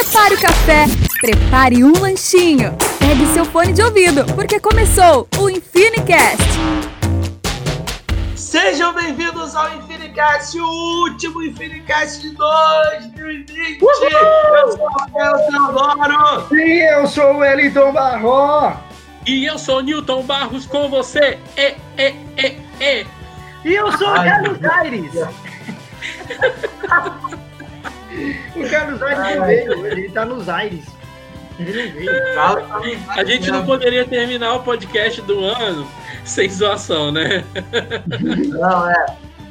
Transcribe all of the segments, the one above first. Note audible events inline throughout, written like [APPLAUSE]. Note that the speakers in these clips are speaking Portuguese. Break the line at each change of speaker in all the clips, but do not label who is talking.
Prepare o café, prepare um lanchinho. Pegue seu fone de ouvido, porque começou o Infinicast.
Sejam bem-vindos ao Infinicast, o último Infinicast de 2020. Uhul! Eu sou o Rafael Teodoro.
E eu sou o Wellington Barro.
E eu sou o Newton Barros com você. E, e, e, e.
E eu sou o Carlos Aires. [LAUGHS] o Carlos Aires não veio, ele tá nos aires. Ele não veio.
A gente não poderia terminar o podcast do ano sem zoação, né?
Não, é.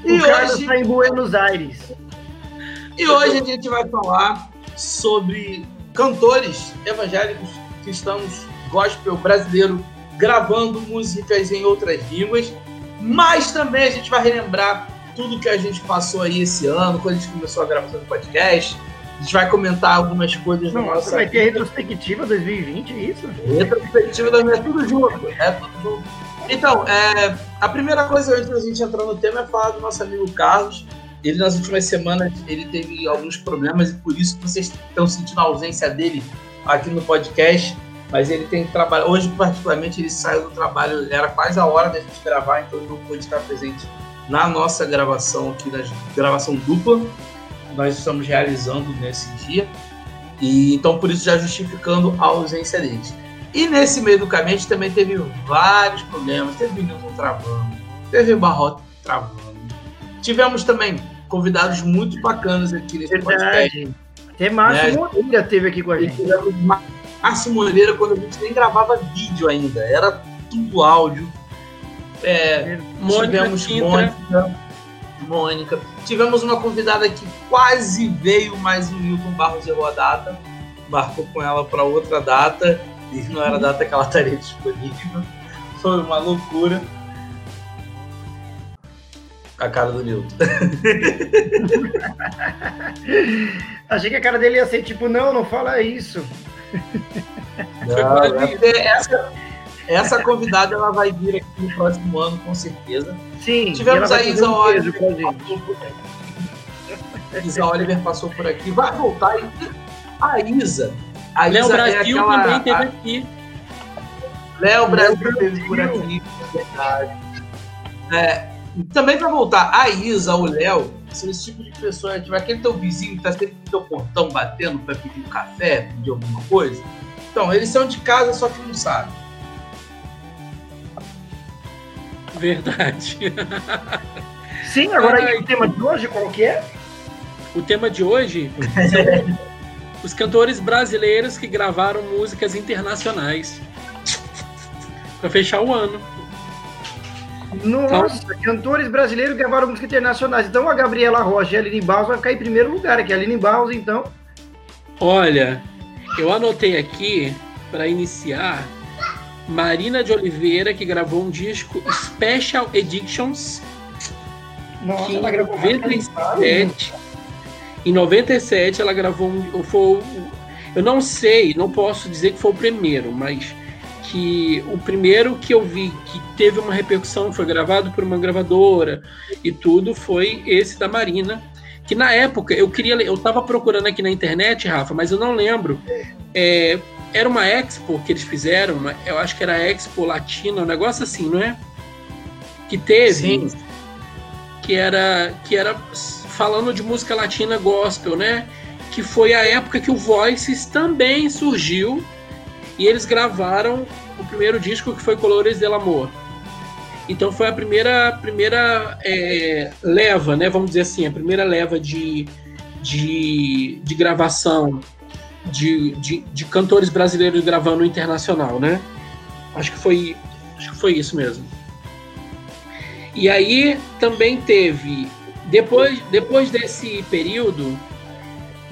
E o Carlos hoje... tá em Buenos Aires.
E hoje a gente vai falar sobre cantores evangélicos cristãos gospel brasileiro gravando músicas em outras línguas, mas também a gente vai relembrar tudo que a gente passou aí esse ano, quando a gente começou a gravação do podcast. A gente vai comentar algumas coisas
Nossa, nossa. Vai ter retrospectiva 2020, é isso?
Retrospectiva 2020, é tudo junto. É tudo junto. Então, é, a primeira coisa antes da gente entrar no tema é falar do nosso amigo Carlos. Ele nas últimas semanas ele teve alguns problemas e por isso vocês estão sentindo a ausência dele aqui no podcast mas ele tem que trabalhar. Hoje, particularmente, ele saiu do trabalho, era quase a hora da gente gravar, então ele não pôde estar presente na nossa gravação aqui, na gravação dupla nós estamos realizando nesse dia. E então, por isso, já justificando a ausência deles. E nesse meio do caminho, a gente também teve vários problemas. Teve Newton travando, teve Barrote travando. Tivemos também convidados muito bacanas aqui nesse Verdade. podcast.
Até Márcio né? Moreira teve aqui com a gente.
Márcio Moreira, quando a gente nem gravava vídeo ainda, era tudo áudio. É, Mônica, tivemos Mônica, Mônica. Tivemos uma convidada que quase veio, mas o Milton Barros errou a data. Marcou com ela para outra data e não era a data que ela estaria disponível. Foi uma loucura. A cara do Newton. [LAUGHS]
Achei que a cara dele ia ser tipo, não, não fala isso.
Não, é essa, essa convidada ela vai vir aqui no próximo ano, com certeza.
Sim,
tivemos a Isa um Oliver. Isa Oliver passou por aqui, vai voltar. A Isa. A
Léo Isa Brasil é aquela, também teve aqui.
Léo Brasil teve por aqui, verdade. É, também vai voltar. A Isa, o Léo, são esse tipo de pessoa, tipo, aquele teu vizinho que tá sempre no teu portão batendo para pedir um café, pedir alguma coisa. Então, eles são de casa, só que não sabem.
Verdade. [LAUGHS]
Sim, agora Ai, o tema de hoje qual que é?
O tema de hoje são [LAUGHS] os cantores brasileiros que gravaram músicas internacionais. para fechar o ano.
Nossa, então, cantores brasileiros gravaram músicas internacionais. Então a Gabriela Rocha e a Aline Barros vai ficar em primeiro lugar aqui. A Aline Barros, então.
Olha, eu anotei aqui para iniciar Marina de Oliveira, que gravou um disco Special Editions.
Nossa,
que
ela gravou
em 97, em 97 ela gravou um. Foi, eu não sei, não posso dizer que foi o primeiro, mas que o primeiro que eu vi que teve uma repercussão, foi gravado por uma gravadora e tudo, foi esse da Marina. Que na época eu queria. Eu tava procurando aqui na internet, Rafa, mas eu não lembro. É, era uma expo que eles fizeram, uma, eu acho que era Expo Latina, um negócio assim, não é? Que teve. Sim. Que era, que era falando de música latina gospel, né? Que foi a época que o Voices também surgiu e eles gravaram o primeiro disco que foi Colores del Amor. Então foi a primeira, primeira é, leva, né? Vamos dizer assim, a primeira leva de, de, de gravação de, de, de cantores brasileiros gravando internacional, né? Acho que foi, acho que foi isso mesmo. E aí também teve depois, depois desse período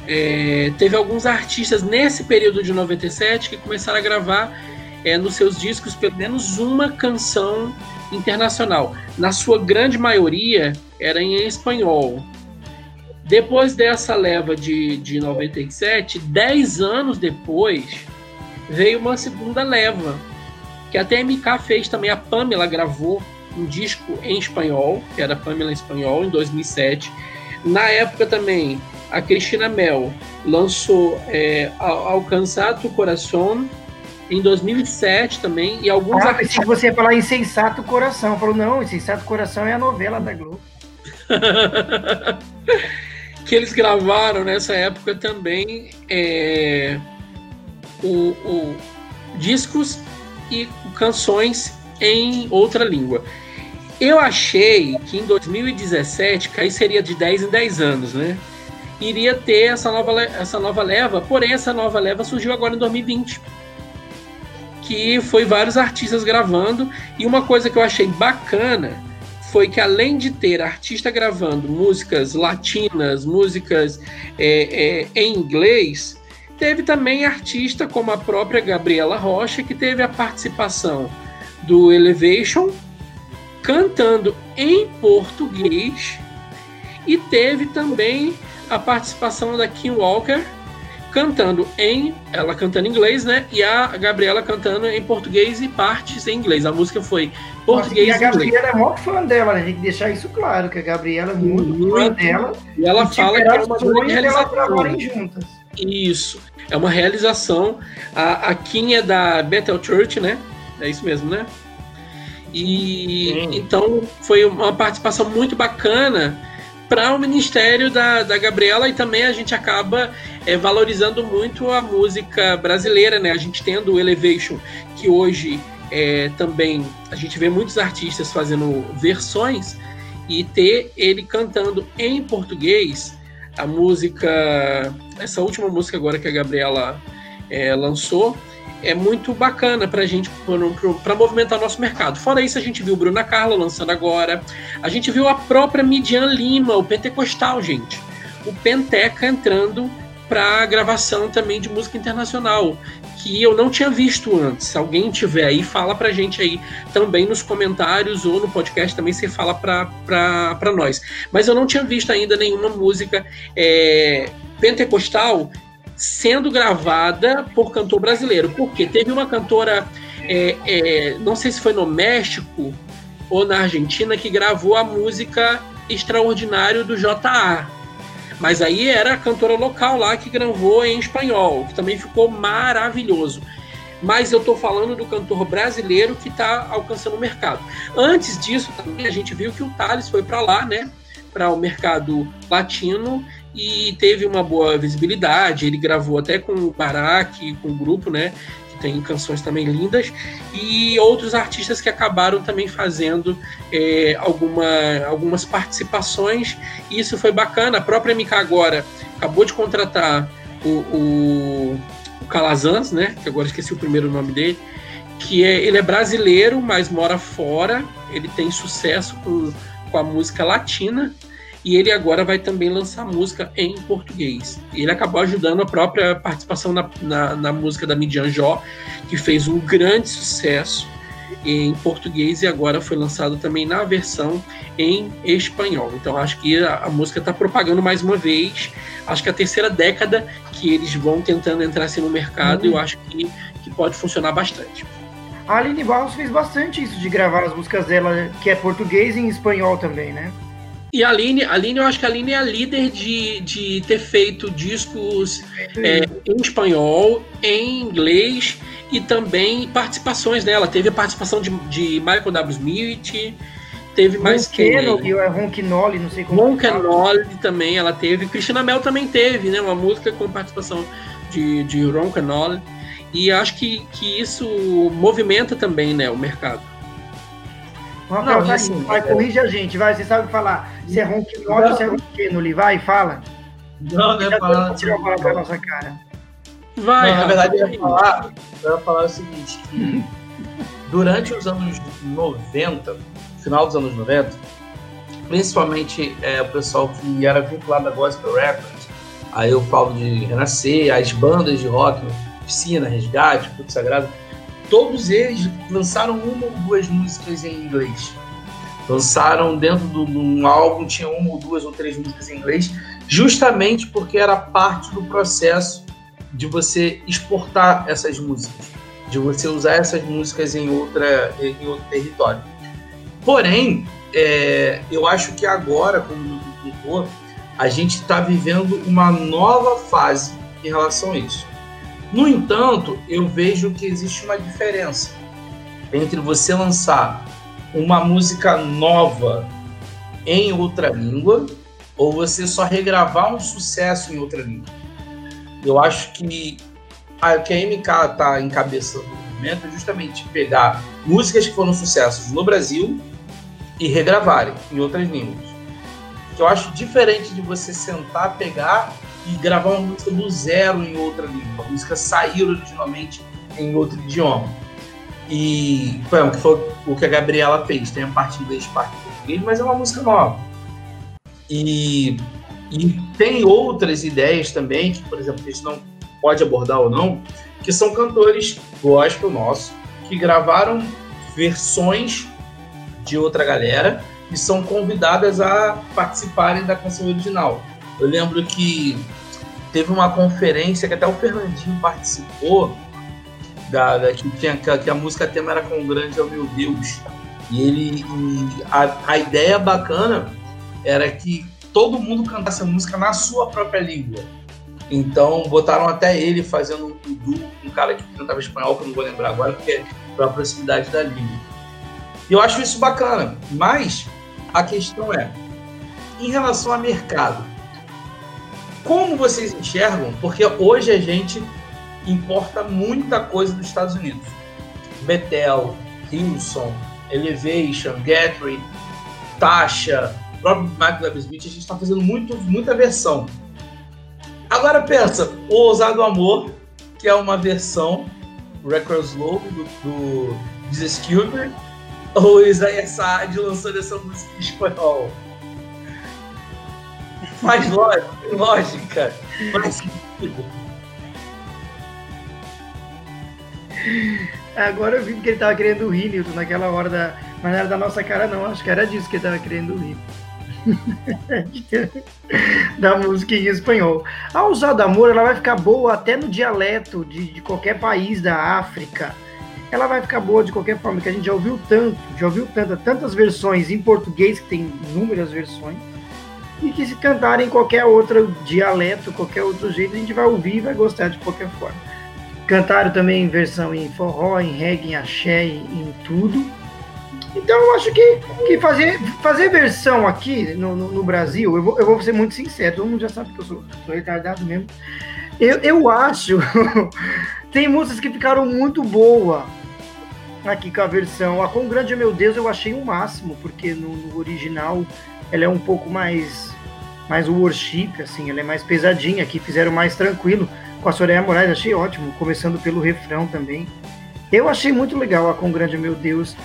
é, teve alguns artistas nesse período de 97 que começaram a gravar é, nos seus discos pelo menos uma canção internacional. Na sua grande maioria era em espanhol. Depois dessa leva de, de 97, 10 anos depois, veio uma segunda leva, que até a MK fez também. A Pamela gravou um disco em espanhol, que era Pamela em espanhol, em 2007. Na época também a Cristina Mel lançou é, Alcançar Tu Coração em 2007 também, e alguns
ah, artistas... você ia falar Insensato Coração. Falou, não, Insensato Coração é a novela da Globo. [LAUGHS]
que eles gravaram nessa época também é, o, o, discos e canções em outra língua. Eu achei que em 2017, que aí seria de 10 em 10 anos, né? Iria ter essa nova, essa nova leva, porém essa nova leva surgiu agora em 2020 que foi vários artistas gravando. E uma coisa que eu achei bacana foi que além de ter artista gravando músicas latinas, músicas é, é, em inglês, teve também artista como a própria Gabriela Rocha, que teve a participação do Elevation cantando em português e teve também a participação da Kim Walker cantando em. Ela cantando em inglês, né? E a Gabriela cantando em português e partes em inglês. A música foi português
e a Gabriela é maior fã dela, né? a gente tem que deixar isso claro, que a Gabriela é muito, muito fã dela.
E ela e fala que é uma grande realização. juntas. Isso. É uma realização. A, a Kim é da Bethel Church, né? É isso mesmo, né? E Sim. então foi uma participação muito bacana para o ministério da, da Gabriela e também a gente acaba é, valorizando muito a música brasileira, né? A gente tendo o Elevation, que hoje é, também a gente vê muitos artistas fazendo versões e ter ele cantando em português a música, essa última música agora que a Gabriela é, lançou, é muito bacana para a gente, para movimentar nosso mercado. Fora isso, a gente viu Bruna Carla lançando agora, a gente viu a própria Midian Lima, o Pentecostal, gente. O Penteca entrando para gravação também de música internacional, que eu não tinha visto antes. Se alguém tiver aí, fala pra gente aí também nos comentários ou no podcast também você fala pra, pra, pra nós. Mas eu não tinha visto ainda nenhuma música é, pentecostal sendo gravada por cantor brasileiro. Porque teve uma cantora, é, é, não sei se foi no México ou na Argentina, que gravou a música Extraordinário do JA. Mas aí era a cantora local lá que gravou em espanhol, que também ficou maravilhoso. Mas eu estou falando do cantor brasileiro que está alcançando o mercado. Antes disso, também a gente viu que o Thales foi para lá, né? Para o mercado latino e teve uma boa visibilidade. Ele gravou até com o Barack, com o grupo, né? Tem canções também lindas, e outros artistas que acabaram também fazendo é, alguma, algumas participações. E isso foi bacana. A própria MK agora acabou de contratar o, o, o Calazans, né? Que agora esqueci o primeiro nome dele. Que é, ele é brasileiro, mas mora fora. Ele tem sucesso com, com a música latina e ele agora vai também lançar música em português. Ele acabou ajudando a própria participação na, na, na música da Midian Jó, que fez um grande sucesso em português e agora foi lançado também na versão em espanhol. Então acho que a, a música está propagando mais uma vez. Acho que é a terceira década que eles vão tentando entrar assim, no mercado uhum. eu acho que, que pode funcionar bastante.
A Aline Barros fez bastante isso de gravar as músicas dela, que é português e em espanhol também, né?
E a Aline, a Aline, eu acho que a Aline é a líder de, de ter feito discos é, em espanhol, em inglês e também participações dela. Teve a participação de, de Michael W. Smith, teve mais quem?
É Ronquinoli, não sei como.
Ronquinoli também ela teve. Cristina Mel também teve, né? Uma música com participação de, de Ronquinoli. E acho que, que isso movimenta também né, o mercado.
Rafael, não, assim, vai, corrige a gente, vai, você sabe falar se é ronquinol ou se é ronquenoli, vai, fala.
Não, não é falar.
Tirar a bola nossa cara.
Vai, não, na verdade, eu ia falar, eu ia falar o seguinte, que durante os anos 90, final dos anos 90, principalmente é, o pessoal que era vinculado à Gospel Records, aí eu falo de Renascer, as bandas de rock, Piscina, Resgate, Puto Sagrado, todos eles lançaram uma ou duas músicas em inglês. Lançaram dentro de um álbum, tinha uma ou duas ou três músicas em inglês, justamente porque era parte do processo de você exportar essas músicas, de você usar essas músicas em, outra, em outro território. Porém, é, eu acho que agora, como doutor, A gente está vivendo uma nova fase em relação a isso. No entanto, eu vejo que existe uma diferença entre você lançar uma música nova em outra língua ou você só regravar um sucesso em outra língua. Eu acho que a, que a MK está em cabeça do movimento é justamente pegar músicas que foram sucessos no Brasil e regravarem em outras línguas. Eu acho diferente de você sentar, pegar e gravar uma música do zero em outra língua. A música sair originalmente em outro idioma. E foi, que foi o que a Gabriela fez. Tem a parte inglês e parte português, mas é uma música nova. E, e tem outras ideias também, que, por exemplo, a gente não pode abordar ou não, que são cantores gospel nosso, que gravaram versões de outra galera e são convidadas a participarem da canção original. Eu lembro que teve uma conferência que até o Fernandinho participou, da, da que, tinha, que, a, que a música tema era com grande ao meu Deus. E ele e a, a ideia bacana era que todo mundo cantasse a música na sua própria língua. Então botaram até ele fazendo um duo um cara que cantava espanhol, que eu não vou lembrar agora, porque é pela proximidade da língua. E eu acho isso bacana, mas a questão é, em relação ao mercado, como vocês enxergam? Porque hoje a gente importa muita coisa dos Estados Unidos. Bethel, Hilson, Elevation, Guthrie, Tasha, próprio Michael W. Smith, a gente está fazendo muito, muita versão. Agora pensa, o Ousado Amor, que é uma versão Records Low do, do Jesus Gilbert, ou Isaiah Saad lançando essa música em espanhol. Faz lógica, lógica, faz sentido.
Agora eu vi que ele tava querendo rir, Nilton, naquela hora da. Mas não era da nossa cara, não. Acho que era disso que ele tava querendo rir. [LAUGHS] da música em espanhol. A Usada Amor ela vai ficar boa até no dialeto de, de qualquer país da África. Ela vai ficar boa de qualquer forma, que a gente já ouviu tanto, já ouviu tantas, tantas versões em português, que tem inúmeras versões, e que se cantarem em qualquer outro dialeto, qualquer outro jeito, a gente vai ouvir e vai gostar de qualquer forma. Cantaram também versão em forró, em reggae, em axé, em, em tudo. Então eu acho que, que fazer, fazer versão aqui no, no, no Brasil, eu vou, eu vou ser muito sincero, todo mundo já sabe que eu sou, sou retardado mesmo. Eu, eu acho, [LAUGHS] tem músicas que ficaram muito boas aqui com a versão. A Com Grande Meu Deus eu achei o máximo, porque no, no original ela é um pouco mais mais worship, assim, ela é mais pesadinha, aqui fizeram mais tranquilo. Com a Soraya Moraes, achei ótimo, começando pelo refrão também. Eu achei muito legal a Com Grande Meu Deus.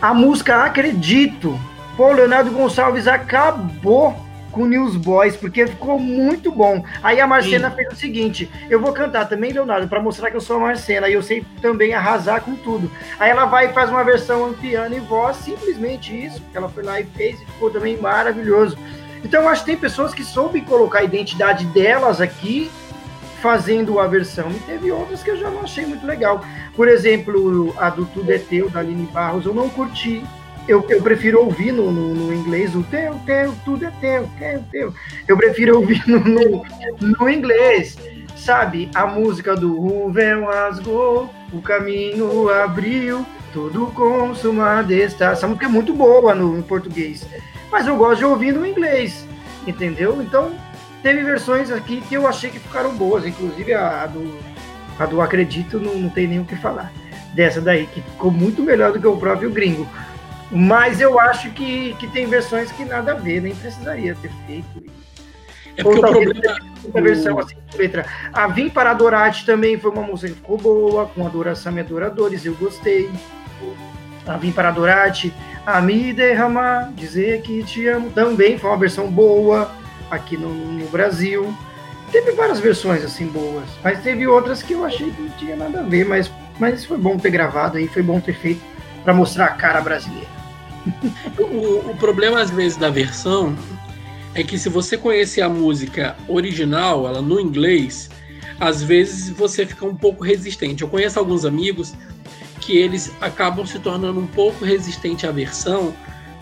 A música Acredito. Pô, Leonardo Gonçalves acabou com Newsboys, porque ficou muito bom. Aí a Marcena Sim. fez o seguinte: eu vou cantar também, Leonardo, para mostrar que eu sou a Marcena, e eu sei também arrasar com tudo. Aí ela vai e faz uma versão piano e voz, simplesmente isso, ela foi lá e fez, e ficou também maravilhoso. Então eu acho que tem pessoas que soubem colocar a identidade delas aqui, fazendo a versão, e teve outras que eu já não achei muito legal. Por exemplo, a do Tudo é Teu, da Aline Barros, eu não curti. Eu, eu prefiro ouvir no, no, no, inglês o teu, teu, tudo é teu, teu, teu. Eu prefiro ouvir no, no, no inglês, sabe? A música do O véu rasgou, o caminho abriu, tudo consumado está. Essa música é muito boa no, português, mas eu gosto de ouvir no inglês, entendeu? Então, teve versões aqui que eu achei que ficaram boas, inclusive a, a do a do Acredito não, não tem nem o que falar. Dessa daí, que ficou muito melhor do que o próprio gringo. Mas eu acho que, que tem versões que nada a ver, nem precisaria ter feito.
É porque o problema.
Uma versão assim, letra. A Vim para Adorar-te também foi uma música que ficou boa, com adoração e adoradores, eu gostei. A Vim para Adorar-te, a me derramar, dizer que te amo, também foi uma versão boa aqui no, no Brasil. Teve várias versões assim boas, mas teve outras que eu achei que não tinha nada a ver, mas, mas foi bom ter gravado aí, foi bom ter feito para mostrar a cara brasileira.
O, o problema às vezes da versão é que se você conhecer a música original, ela no inglês, às vezes você fica um pouco resistente. Eu conheço alguns amigos que eles acabam se tornando um pouco resistente à versão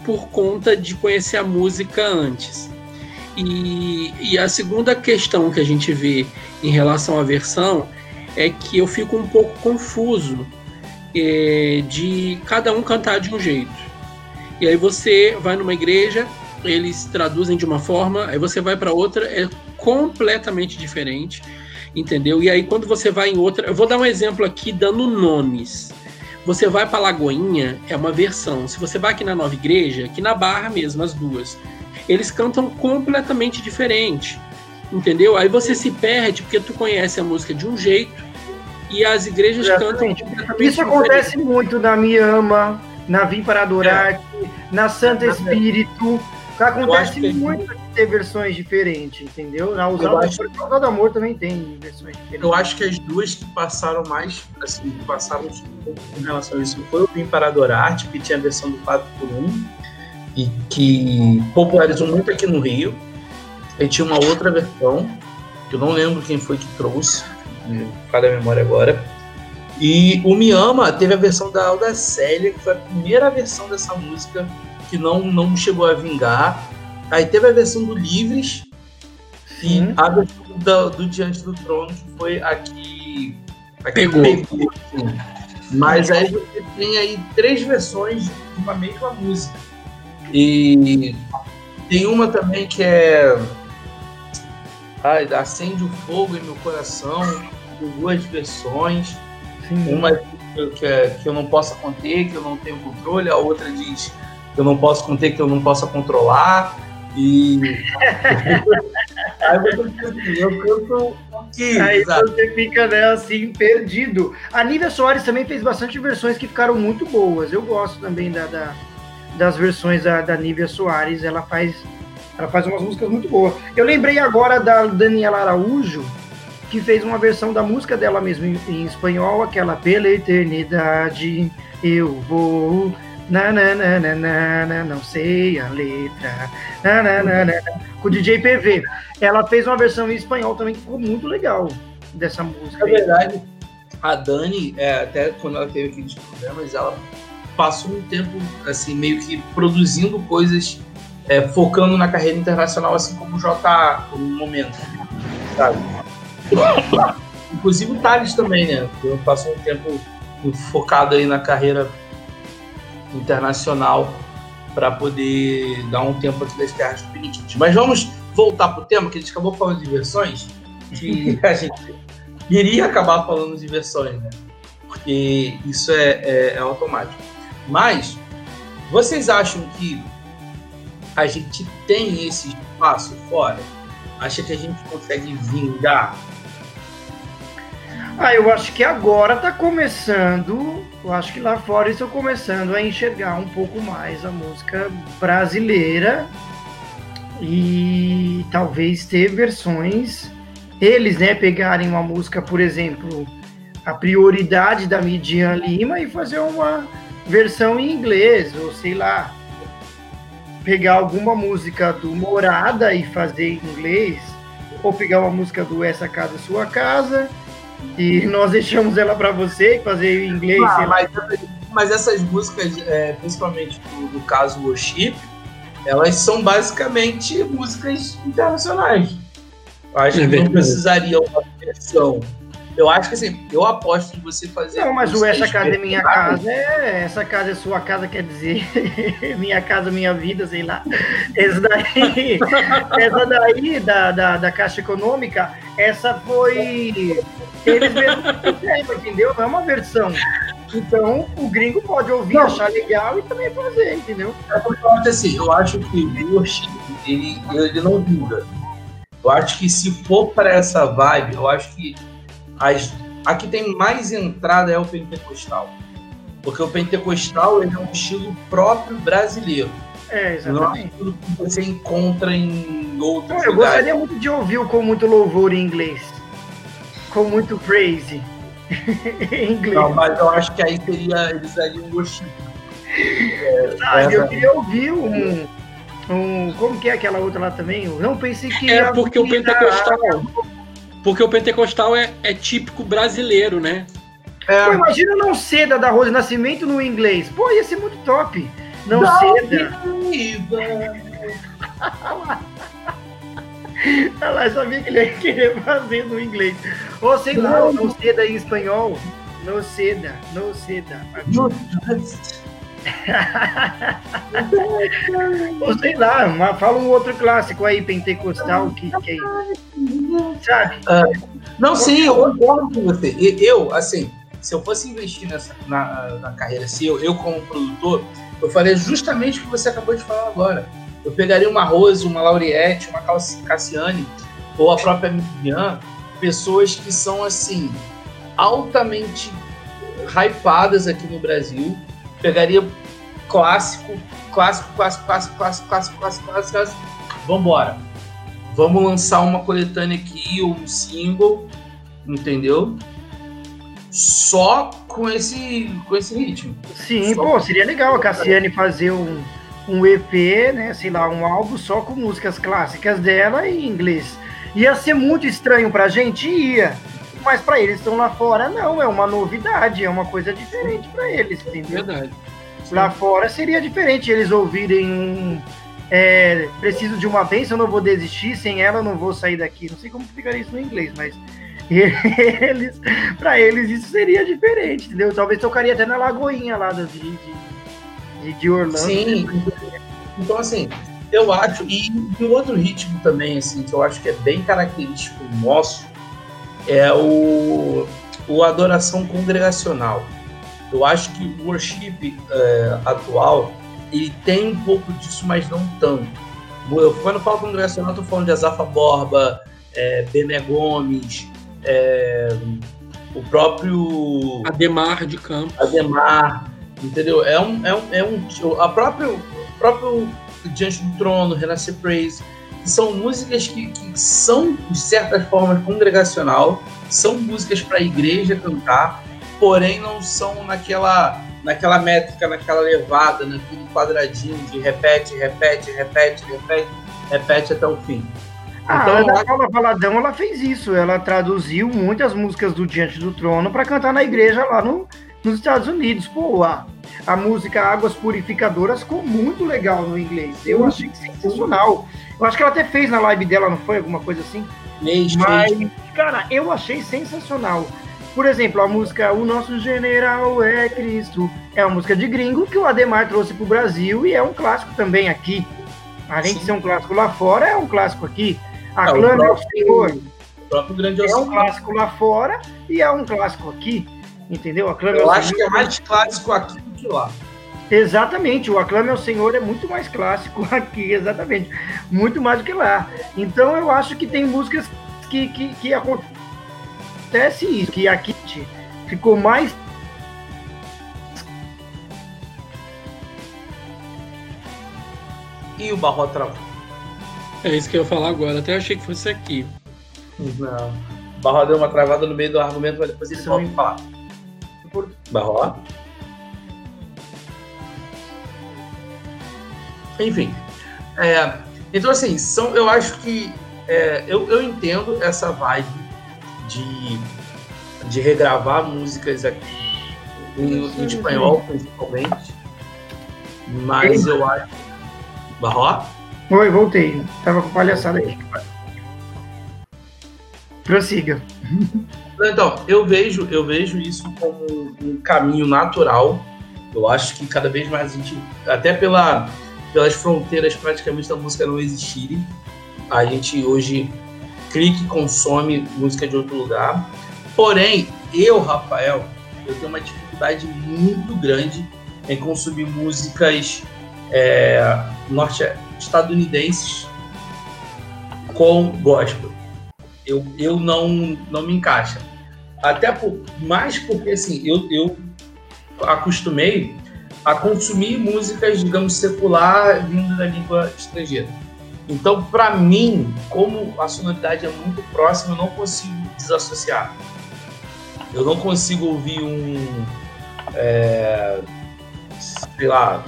por conta de conhecer a música antes. E, e a segunda questão que a gente vê em relação à versão é que eu fico um pouco confuso é, de cada um cantar de um jeito. E aí você vai numa igreja, eles traduzem de uma forma, aí você vai para outra, é completamente diferente, entendeu? E aí quando você vai em outra, eu vou dar um exemplo aqui dando nomes. Você vai para Lagoinha, é uma versão. Se você vai aqui na Nova Igreja, aqui na Barra mesmo, as duas, eles cantam completamente diferente, entendeu? Aí você se perde porque tu conhece a música de um jeito e as igrejas cantam completamente
Isso acontece diferente. muito na Miama, na Vim para Adorar, é. na Santa Espírito. Acontece muito de ter versões diferentes, entendeu? Na Usada acho... do Amor também tem versões diferentes.
Eu acho que as duas que passaram mais, assim, que passaram em relação a isso foi o Vim para Adorar, que tinha a versão do 4 por 1 e que popularizou muito aqui no Rio. E tinha uma outra versão, que eu não lembro quem foi que trouxe, falha a memória agora. E o Miyama teve a versão da Alda Célia, que foi a primeira versão dessa música que não, não chegou a vingar. Aí teve a versão do Livres Sim. e a versão do, do, Diante do Trono, que foi a que, a que pegou. pegou assim. Mas aí você tem aí três versões de uma mesma música. E tem uma também que é Ai, Acende o Fogo em Meu Coração, com duas versões. Sim. Uma que, é, que eu não possa conter, que eu não tenho controle, a outra diz que eu não posso conter, que eu não possa controlar. E. [LAUGHS] Aí você eu canto
aqui, Aí você fica né, assim, perdido. A Nívia Soares também fez bastante versões que ficaram muito boas. Eu gosto também da, da das versões da, da Nívia Soares. Ela faz, ela faz umas músicas muito boas. Eu lembrei agora da Daniela Araújo, que fez uma versão da música dela mesmo em, em espanhol, aquela Pela Eternidade Eu Vou. Na, na, na, na, na, na, não sei a letra. Na, na, na, na, com o DJ PV. Ela fez uma versão em espanhol também que ficou muito legal dessa música.
Na verdade, a Dani, é, até quando ela teve aqueles problemas, ela passou um tempo assim meio que produzindo coisas é, focando na carreira internacional assim como o JA no momento sabe [LAUGHS] inclusive o Thales também né eu passou um tempo focado aí na carreira internacional para poder dar um tempo aqui das terras primitivas mas vamos voltar para o tema que a gente acabou falando de versões que [LAUGHS] a gente iria acabar falando de versões né porque isso é, é, é automático mas vocês acham que a gente tem esse espaço fora? Acha que a gente consegue vingar?
Ah, eu acho que agora está começando, eu acho que lá fora estão começando a enxergar um pouco mais a música brasileira e talvez ter versões, eles, né, pegarem uma música, por exemplo, a prioridade da Midian Lima e fazer uma versão em inglês, ou sei lá, pegar alguma música do Morada e fazer em inglês, ou pegar uma música do Essa Casa Sua Casa e nós deixamos ela para você fazer em inglês. Ah,
mas, mas, essas músicas, é, principalmente do, do caso Worship, elas são basicamente músicas internacionais. Eu acho é que não precisaria uma versão eu acho que assim, eu aposto em você fazer.
Não, mas o essa casa é minha casa, é, essa casa é sua casa, quer dizer, [LAUGHS] minha casa, minha vida, sei lá. Essa daí, [LAUGHS] essa daí da, da, da Caixa Econômica, essa foi. Eles mesmos entendeu? Não é uma versão. Então, o gringo pode ouvir, não. achar legal e também fazer, entendeu?
É porque assim, eu acho que o Yoshi, ele, ele não dura. Eu acho que se for para essa vibe, eu acho que as, a que tem mais entrada é o pentecostal. Porque o pentecostal ele é um estilo próprio brasileiro.
É, exatamente. Não é
que você encontra em outros
lugares. Eu gostaria muito de ouvir com muito louvor em inglês. Com muito praise [LAUGHS] em inglês.
Não, mas eu acho que aí seria, eles dariam um gostinho.
É, ah, essa... eu queria ouvir um, um. Como que é aquela outra lá também? Eu não pensei que.
É porque o pentecostal. Porque o pentecostal é, é típico brasileiro, né?
É. Pô, imagina não seda da Rose Nascimento no inglês. Pô, ia ser muito top. Não, não seda. [LAUGHS] Olha lá, sabia que ele ia querer fazer no inglês. Ou sei lá, ou no seda em espanhol. No seda, no seda. [LAUGHS] Ou sei lá, mas fala um outro clássico aí, pentecostal, que, que
sabe? Uh, não, sim, eu concordo com você. Eu, assim, se eu fosse investir nessa, na, na carreira, se eu, eu como produtor, eu faria justamente o que você acabou de falar agora. Eu pegaria uma Rose, uma Lauriette, uma Cassiane, ou a própria Miriam, pessoas que são, assim, altamente hypadas aqui no Brasil. Pegaria clássico, clássico, clássico, clássico, clássico, clássico, clássico, clássico, clássico. Vambora. Vamos lançar uma coletânea aqui, ou um single, entendeu? Só com esse, com esse ritmo.
Sim, só pô, seria legal a Cassiane fazer um, um EP, né? Sei lá, um álbum só com músicas clássicas dela em inglês. Ia ser muito estranho pra gente, ia. Mas para eles estão lá fora, não, é uma novidade, é uma coisa diferente para eles, entendeu? Verdade. Lá fora seria diferente eles ouvirem um. É, preciso de uma bênção, não vou desistir, sem ela não vou sair daqui. Não sei como ficaria isso no inglês, mas [LAUGHS] eles, para eles isso seria diferente, entendeu? Talvez tocaria até na Lagoinha lá de, de, de Orlando.
Sim. Então, assim, eu acho, e, e outro ritmo também, assim, que eu acho que é bem característico nosso, é o, o adoração congregacional. Eu acho que o worship é, atual ele tem um pouco disso, mas não tanto. Eu, quando eu falo congregacional, estou falando de Azafa Borba, é, Bené Gomes, é, o próprio
Ademar de Campos.
Ademar, entendeu? É um, é um, é um a próprio, o próprio Diante do Trono, Renascer Praise, são músicas que, que são, de certa forma, congregacional, são músicas para a igreja cantar, porém não são naquela, naquela métrica, naquela levada, naquele quadradinho de repete, repete, repete, repete, repete até o fim.
Ah, então, a Paula Valadão ela fez isso, ela traduziu muitas músicas do Diante do Trono para cantar na igreja lá no, nos Estados Unidos. Pô, a, a música Águas Purificadoras ficou muito legal no inglês. Eu achei sensacional. Eu acho que ela até fez na live dela, não foi? Alguma coisa assim? Mas, cara, eu achei sensacional. Por exemplo, a música O Nosso General é Cristo é uma música de gringo que o Ademar trouxe para o Brasil e é um clássico também aqui. Além Sim. de ser um clássico lá fora, é um clássico aqui. Aclame é, o Senhor. O próprio grande é um clássico lá fora e é um clássico aqui. Entendeu?
Aclame Eu acho Senhor. que é mais clássico aqui do que lá.
Exatamente, o Aclame ao Senhor é muito mais clássico [LAUGHS] aqui, exatamente. Muito mais do que lá. Então eu acho que tem músicas que, que, que acontece isso, que aqui ficou mais.
E o Barro travou.
É isso que eu ia falar agora, até achei que fosse aqui.
Não. O Barro deu uma travada no meio do argumento, mas depois ele volta a falar. Barro? Enfim. É, então, assim, são, eu acho que é, eu, eu entendo essa vibe de, de regravar músicas aqui em, em espanhol, principalmente. Mas eu acho. Barró?
Oi, voltei. Tava com palhaçada aqui. Prossiga.
Então, eu vejo, eu vejo isso como um caminho natural. Eu acho que cada vez mais a gente, até pela pelas fronteiras praticamente da música não existirem. A gente hoje clica e consome música de outro lugar. Porém, eu, Rafael, eu tenho uma dificuldade muito grande em consumir músicas é, norte-estadunidenses com gospel. Eu, eu não, não me encaixa. Até por, mais porque assim, eu, eu acostumei a consumir músicas, digamos, secular vindo da língua estrangeira. Então, para mim, como a sonoridade é muito próxima, eu não consigo desassociar. Eu não consigo ouvir um. É, sei lá.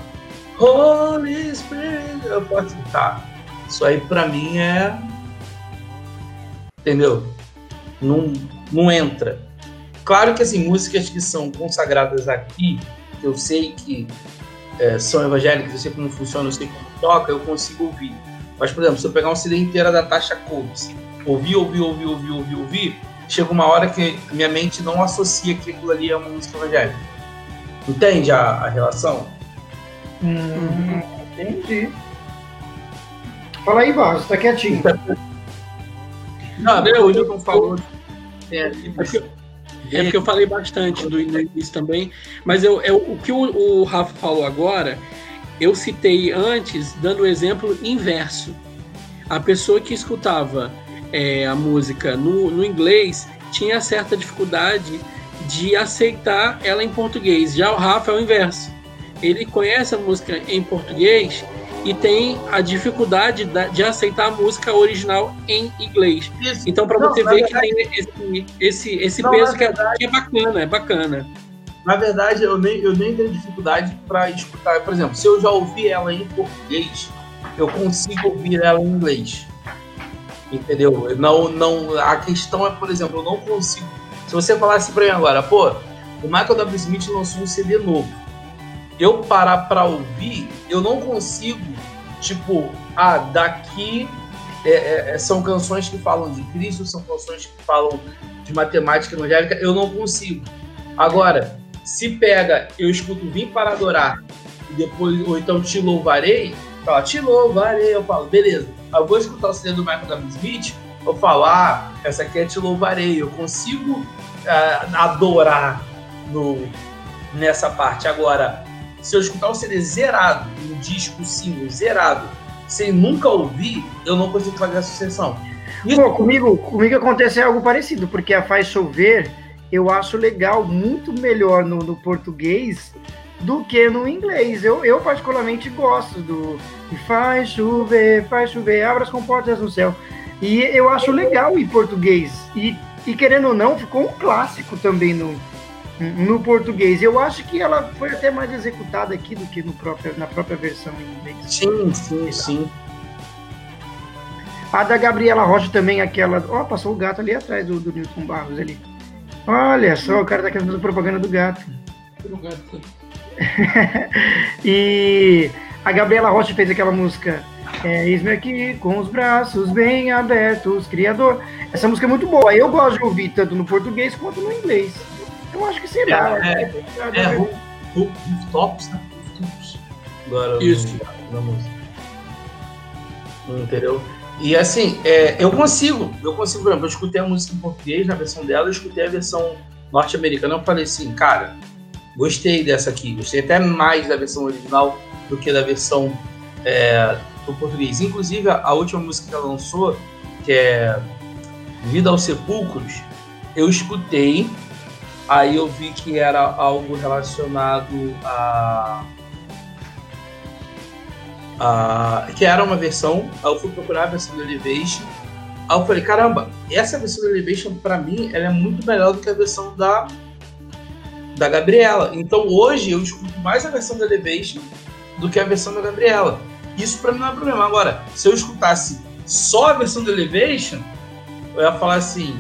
Holy Spirit. Eu posso tá. Isso aí, para mim, é. Entendeu? Não, não entra. Claro que, assim, músicas que são consagradas aqui eu sei que é, são evangélicos, eu sei como funciona, eu sei como toca, eu consigo ouvir. Mas, por exemplo, se eu pegar um CD inteira da Tasha Coates, ouvir, ouvir, ouvir, ouvir, ouvir, ouvir, chega uma hora que minha mente não associa que aquilo ali é uma música evangélica. Entende a, a relação?
Hum, entendi. Fala aí, Barros, tá quietinho.
Não,
Não,
o
eu-
Newton falou. Tem
É
ali,
porque, é porque eu falei bastante do início também, mas eu, eu- o que o, o Rafa falou agora, eu citei antes, dando o exemplo inverso. A pessoa que escutava é, a música no, no inglês tinha certa dificuldade de aceitar ela em português. Já o Rafa é o inverso. Ele conhece a música em português e tem a dificuldade da- de aceitar a música original em inglês.
Isso.
Então, para você ver
verdade-
que tem esse, esse, esse
Não,
peso que é, que é bacana, é bacana.
Na verdade, eu nem, eu nem tenho dificuldade para escutar. Por exemplo, se eu já ouvi ela em português, eu consigo ouvir ela em inglês. Entendeu? Eu Não, não, a questão é, por exemplo, eu não consigo. Se você falasse para mim agora, pô, o Michael W. Smith lançou um CD novo. Eu parar para ouvir, eu não consigo, tipo, ah, daqui é, é, são canções que falam de Cristo, são canções que falam de matemática evangélica, eu não consigo. Agora, se pega, eu escuto Vim para adorar, e depois, ou então Te louvarei, fala, Te louvarei, eu falo, beleza. Eu vou escutar o CD do Michael W. Smith, eu falo, ah, essa aqui é Te louvarei, eu consigo ah, adorar no, nessa parte. Agora, se eu escutar o CD zerado, um disco single zerado, sem nunca ouvir, eu não consigo fazer essa sucessão.
Pô, comigo, comigo acontece algo parecido, porque a Faz Chover eu acho legal, muito melhor no, no português do que no inglês. Eu, eu particularmente gosto do faz chover, faz chover, abra as comportas no céu. E eu acho legal em português. E, e querendo ou não, ficou um clássico também no, no português. Eu acho que ela foi até mais executada aqui do que no próprio, na própria versão em inglês.
Sim, sim, sim.
A da Gabriela Rocha também, aquela. Ó, passou o gato ali atrás do, do Newton Barros ali. Olha só, o cara tá fazendo propaganda do gato. [LAUGHS] E a Gabriela Rocha fez aquela música. É, Eis-me aqui com os braços bem abertos, Criador. Essa música é muito boa. Eu gosto de ouvir tanto no português quanto no inglês. Eu acho que sei lá.
É, É, Roof- Roof- Rooftops, né? Rooftops. Agora,
Isso.
Na música. Entendeu? E assim, é, eu consigo, eu consigo, por exemplo, eu escutei a música em português na versão dela, eu escutei a versão norte-americana, eu falei assim, cara, gostei dessa aqui, gostei até mais da versão original do que da versão é, do português. Inclusive, a, a última música que ela lançou, que é Vida aos Sepulcros, eu escutei, aí eu vi que era algo relacionado a ah, que era uma versão, eu fui procurar a versão do Elevation, aí eu falei, caramba, essa versão do Elevation pra mim, ela é muito melhor do que a versão da da Gabriela. Então hoje eu escuto mais a versão do Elevation do que a versão da Gabriela. Isso pra mim não é problema. Agora, se eu escutasse só a versão do Elevation, eu ia falar assim,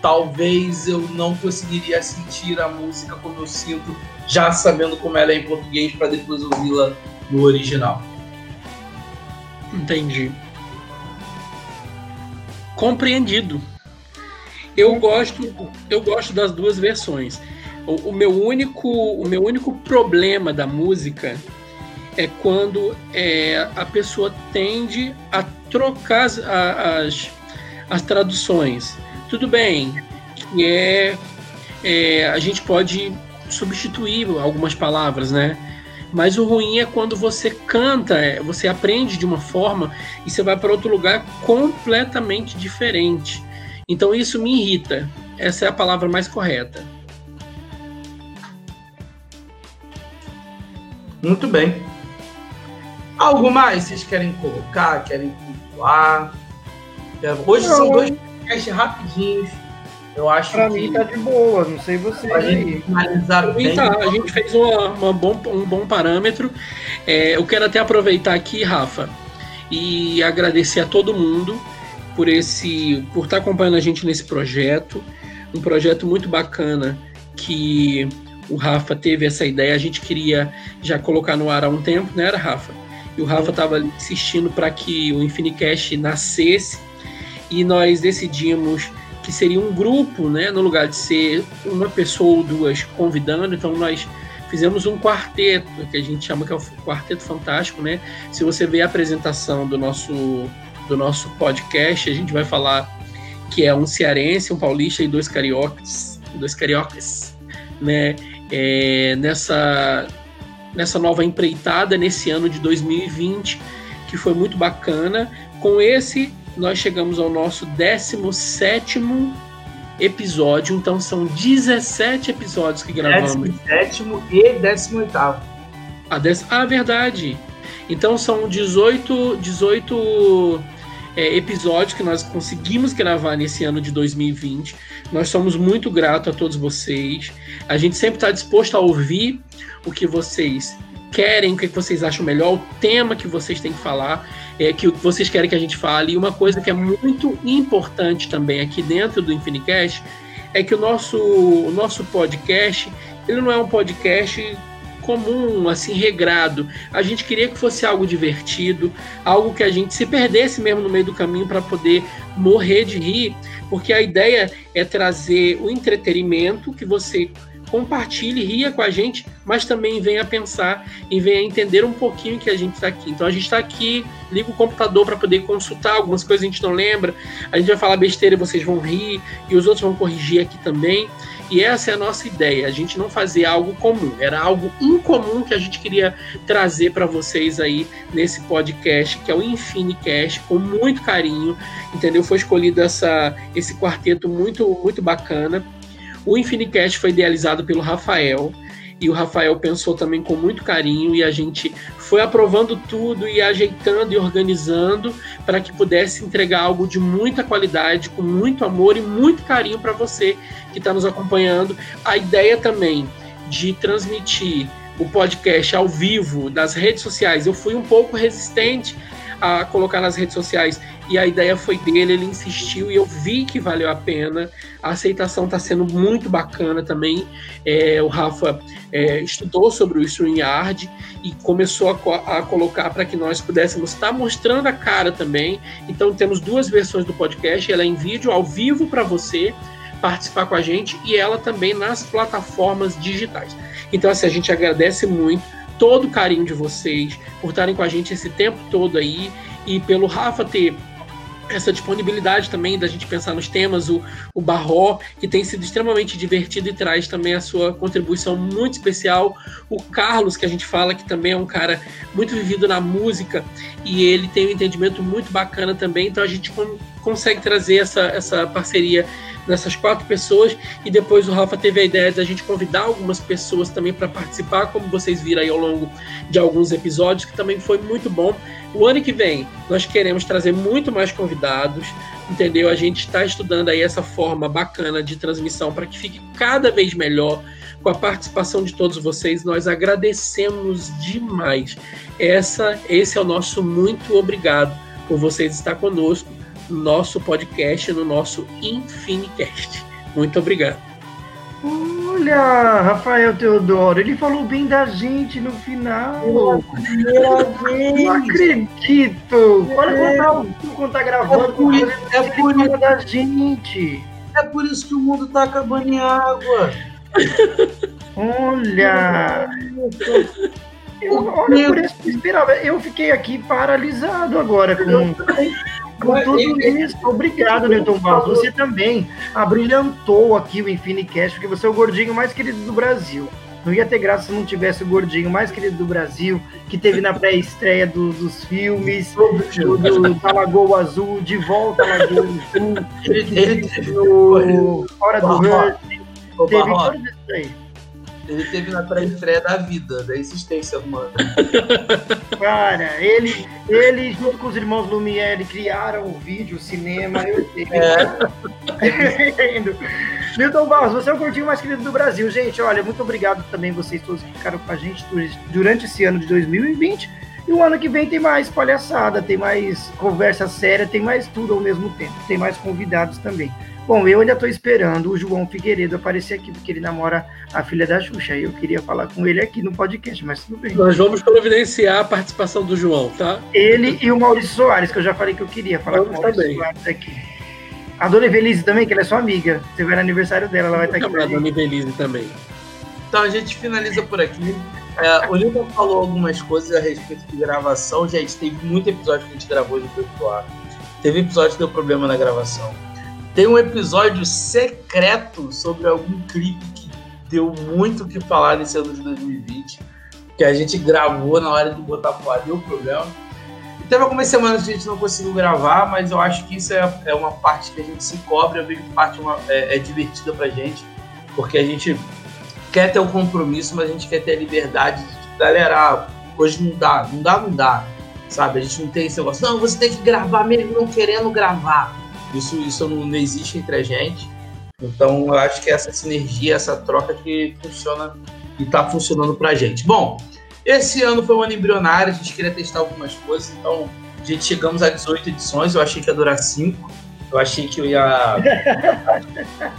talvez eu não conseguiria sentir a música como eu sinto, já sabendo como ela é em português, para depois ouvi-la no original.
Entendi. Compreendido. Eu gosto, eu gosto das duas versões. O, o meu único, o meu único problema da música é quando é, a pessoa tende a trocar as, as, as traduções. Tudo bem, é, é, a gente pode substituir algumas palavras, né? Mas o ruim é quando você canta, é, você aprende de uma forma e você vai para outro lugar completamente diferente. Então isso me irrita. Essa é a palavra mais correta.
Muito bem. Algo mais vocês querem colocar, querem pontuar? É, Hoje são
Não.
dois podcasts rapidinhos. Eu acho
Pra
que
mim tá de boa, não sei vocês
a
aí.
gente finalizar bem.
Então, a gente fez uma, uma bom, um bom parâmetro. É, eu quero até aproveitar aqui, Rafa, e agradecer a todo mundo por esse, por estar acompanhando a gente nesse projeto, um projeto muito bacana que o Rafa teve essa ideia. A gente queria já colocar no ar há um tempo, né, Rafa? e o Rafa estava insistindo para que o Infinicast nascesse e nós decidimos que seria um grupo, né, no lugar de ser uma pessoa ou duas convidando, então nós fizemos um quarteto, que a gente chama que é o Quarteto Fantástico, né? Se você ver a apresentação do nosso do nosso podcast, a gente vai falar que é um cearense, um paulista e dois cariocas, dois cariocas, né? É, nessa nessa nova empreitada nesse ano de 2020, que foi muito bacana. Com esse, nós chegamos ao nosso 17 episódio, então são 17 episódios que gravamos.
17 e 18.
Ah, des... ah, verdade. Então são 18, 18 é, episódios que nós conseguimos gravar nesse ano de 2020. Nós somos muito gratos a todos vocês. A gente sempre está disposto a ouvir o que vocês querem, o que vocês acham melhor, o tema que vocês têm que falar, é, que vocês querem que a gente fale. E uma coisa que é muito importante também aqui dentro do Infinicast é que o nosso, o nosso podcast ele não é um podcast comum, assim, regrado. A gente queria que fosse algo divertido, algo que a gente se perdesse mesmo no meio do caminho para poder morrer de rir, porque a ideia é trazer o entretenimento que você compartilhe, ria com a gente, mas também venha pensar e venha entender um pouquinho que a gente está aqui. Então a gente está aqui, liga o computador para poder consultar algumas coisas que a gente não lembra, a gente vai falar besteira e vocês vão rir, e os outros vão corrigir aqui também. E essa é a nossa ideia, a gente não fazer algo comum, era algo incomum que a gente queria trazer para vocês aí nesse podcast, que é o Infinicast, com muito carinho, entendeu? Foi escolhido essa, esse quarteto muito, muito bacana. O Infinicast foi idealizado pelo Rafael, e o Rafael pensou também com muito carinho e a gente foi aprovando tudo e ajeitando e organizando para que pudesse entregar algo de muita qualidade, com muito amor e muito carinho para você que está nos acompanhando. A ideia também de transmitir o podcast ao vivo nas redes sociais, eu fui um pouco resistente a colocar nas redes sociais e a ideia foi dele, ele insistiu e eu vi que valeu a pena. A aceitação está sendo muito bacana também. É, o Rafa é, estudou sobre o StreamYard e começou a, a colocar para que nós pudéssemos estar tá mostrando a cara também. Então temos duas versões do podcast, ela é em vídeo, ao vivo para você participar com a gente e ela também nas plataformas digitais. Então assim, a gente agradece muito todo o carinho de vocês por estarem com a gente esse tempo todo aí e pelo Rafa ter essa disponibilidade também da gente pensar nos temas, o, o Barró, que tem sido extremamente divertido e traz também a sua contribuição muito especial. O Carlos, que a gente fala que também é um cara muito vivido na música e ele tem um entendimento muito bacana também, então a gente consegue trazer essa, essa parceria nessas quatro pessoas e depois o Rafa teve a ideia de a gente convidar algumas pessoas também para participar, como vocês viram aí ao longo de alguns episódios, que também foi muito bom. O ano que vem nós queremos trazer muito mais convidados, entendeu? A gente está estudando aí essa forma bacana de transmissão para que fique cada vez melhor com a participação de todos vocês. Nós agradecemos demais. Essa, esse é o nosso muito obrigado por vocês estar conosco no nosso podcast, no nosso Infinicast. Muito obrigado.
Olha, Rafael Teodoro, ele falou bem da gente no final. Não acredito. Olha é. quando tá gravando. É por, isso, é por isso da gente.
É por isso que o mundo tá acabando em água.
Olha. [LAUGHS] Eu, olha, por isso que esperava. Eu fiquei aqui paralisado agora com, com tudo isso. Obrigado, Newton Barros. Você também abrilhantou aqui o Infinicast, porque você é o gordinho mais querido do Brasil. Não ia ter graça se não tivesse o gordinho mais querido do Brasil, que teve na pré-estreia do, dos filmes, do, do, da Lagoa Azul, De Volta à Lagoa Azul, no [LAUGHS] Hora do Hurt. Teve todos esses aí.
Ele teve na pré-estreia da vida, da existência humana. [LAUGHS]
Cara, ele, ele junto com os irmãos Lumière criaram o vídeo, o cinema, eu entendo. É. Milton Barros, você é o gordinho mais querido do Brasil. Gente, olha, muito obrigado também vocês todos que ficaram com a gente durante esse ano de 2020 E o ano que vem tem mais palhaçada, tem mais conversa séria, tem mais tudo ao mesmo tempo. Tem mais convidados também. Bom, eu ainda estou esperando o João Figueiredo aparecer aqui, porque ele namora a filha da Xuxa. E eu queria falar com ele aqui no podcast, mas tudo bem.
Nós vamos providenciar a participação do João, tá?
Ele e o Maurício Soares, que eu já falei que eu queria falar
Vamos
com o Maurício
também.
Soares aqui. A Dona Evelise também, que ela é sua amiga. Você vai no aniversário dela, ela vai estar aqui.
Chamar
com
a. Dona Ivelise também.
Então a gente finaliza por aqui. É, o Lincoln falou algumas coisas a respeito de gravação. Gente, teve muito episódio que a gente gravou de ar. Teve episódio que deu problema na gravação. Tem um episódio secreto sobre algum clipe que deu muito o que falar nesse ano de 2020. Que a gente gravou na hora de botar pro ar, deu problema. E teve algumas semanas que a gente não conseguiu gravar, mas eu acho que isso é, é uma parte que a gente se cobre, que parte uma- é, é divertida pra gente, porque a gente quer ter o compromisso, mas a gente quer ter a liberdade de, tipo, galera, hoje não dá, não dá, não dá, sabe? A gente não tem esse negócio, não, você tem que gravar mesmo não querendo gravar. Isso, isso não, não existe entre a gente. Então, eu acho que essa sinergia, essa troca que funciona e tá funcionando pra gente. Bom, esse ano foi um ano embrionário, a gente queria testar algumas coisas, então a gente chegamos a 18 edições, eu achei que ia durar 5. Eu achei que eu ia.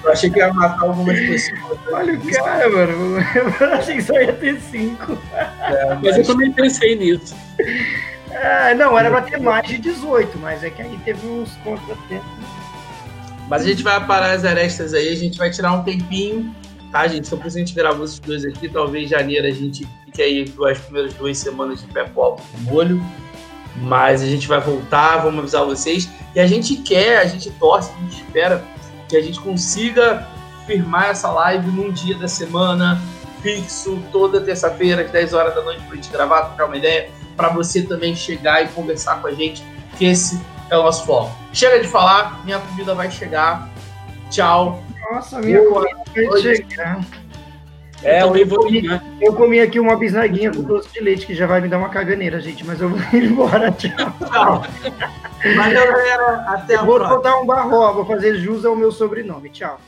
eu achei que ia matar algumas pessoas.
Olha o cara, mano. Eu achei que só ia ter cinco.
É,
Mas eu também pensei nisso.
Ah, não, era pra ter mais de 18, mas é que aí teve uns contratempos.
Mas a gente vai parar as arestas aí, a gente vai tirar um tempinho, tá, gente? Só por isso a gente gravou esses dois aqui. Talvez em janeiro a gente fique aí as primeiras duas semanas de pé pop no molho. Mas a gente vai voltar, vamos avisar vocês. E a gente quer, a gente torce, a gente espera que a gente consiga firmar essa live num dia da semana, fixo, toda terça-feira, às 10 horas da noite, pra gente gravar, trocar uma ideia, para você também chegar e conversar com a gente, que esse é o nosso foco. Chega de falar, minha comida vai chegar. Tchau.
Nossa, minha
Boa
comida vai chegar.
É,
eu também
eu-
vou ligar.
Eu comi aqui uma bisnaguinha com doce de leite, que já vai me dar uma caganeira, gente, mas eu vou [LAUGHS] ir embora, tchau.
Tchau. Valeu, galera. Até a
Eu vou
próxima.
botar um barro, vou fazer jus ao meu sobrenome, tchau.